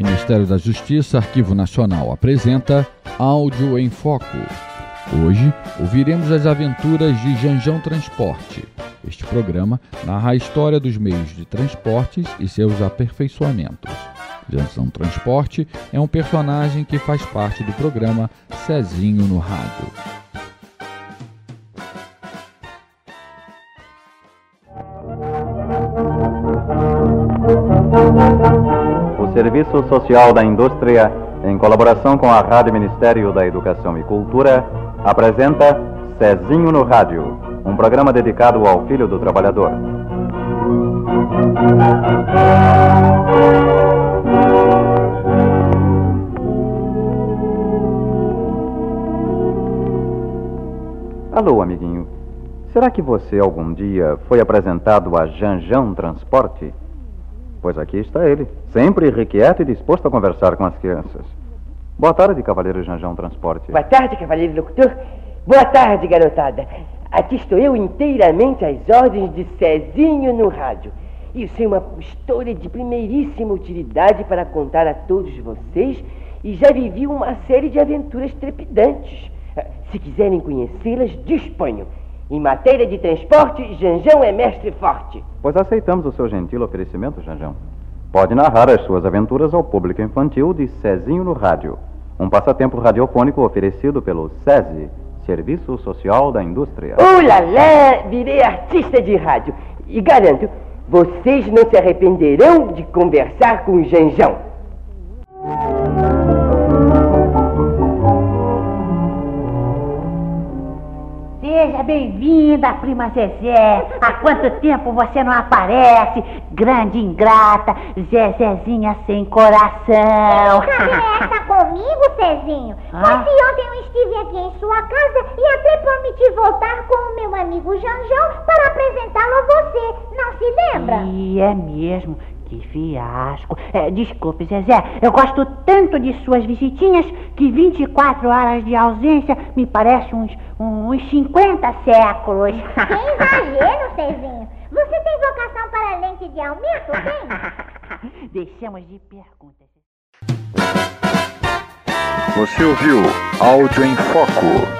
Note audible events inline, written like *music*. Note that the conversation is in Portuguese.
Ministério da Justiça, Arquivo Nacional apresenta Áudio em Foco. Hoje ouviremos as aventuras de Janjão Transporte. Este programa narra a história dos meios de transportes e seus aperfeiçoamentos. Janjão Transporte é um personagem que faz parte do programa Cezinho no Rádio. Serviço Social da Indústria, em colaboração com a Rádio Ministério da Educação e Cultura, apresenta Cezinho no Rádio, um programa dedicado ao filho do trabalhador. Alô, amiguinho. Será que você algum dia foi apresentado a Janjão Transporte? Pois aqui está ele, sempre irrequieto e disposto a conversar com as crianças. Boa tarde, Cavaleiro Janjão Transporte. Boa tarde, cavaleiro locutor. Boa tarde, garotada. Aqui estou eu inteiramente às ordens de Cezinho no rádio. Isso é uma história de primeiríssima utilidade para contar a todos vocês e já vivi uma série de aventuras trepidantes. Se quiserem conhecê-las, disponho. Em matéria de transporte, Janjão é mestre forte. Pois aceitamos o seu gentil oferecimento, Janjão. Pode narrar as suas aventuras ao público infantil de Cezinho no Rádio, um passatempo radiofônico oferecido pelo SESI, Serviço Social da Indústria. Ulalá, virei artista de rádio. E garanto, vocês não se arrependerão de conversar com o Janjão. Bem-vinda, prima Zezé. Há quanto tempo você não aparece? Grande ingrata, Zezezinha sem coração. Conversa *laughs* comigo, Cezinho. Ah? Ontem eu estive aqui em sua casa e até prometi voltar com o meu amigo Janjão para apresentá-lo a você. Não se lembra? E é mesmo. Que fiasco. É, desculpe, Zezé. Eu gosto tanto de suas visitinhas que 24 horas de ausência me parece uns, uns 50 séculos. Que exagero, Cezinho. Você tem vocação para lente de aumento, tem? *laughs* Deixamos de perguntas. Você ouviu Áudio em Foco.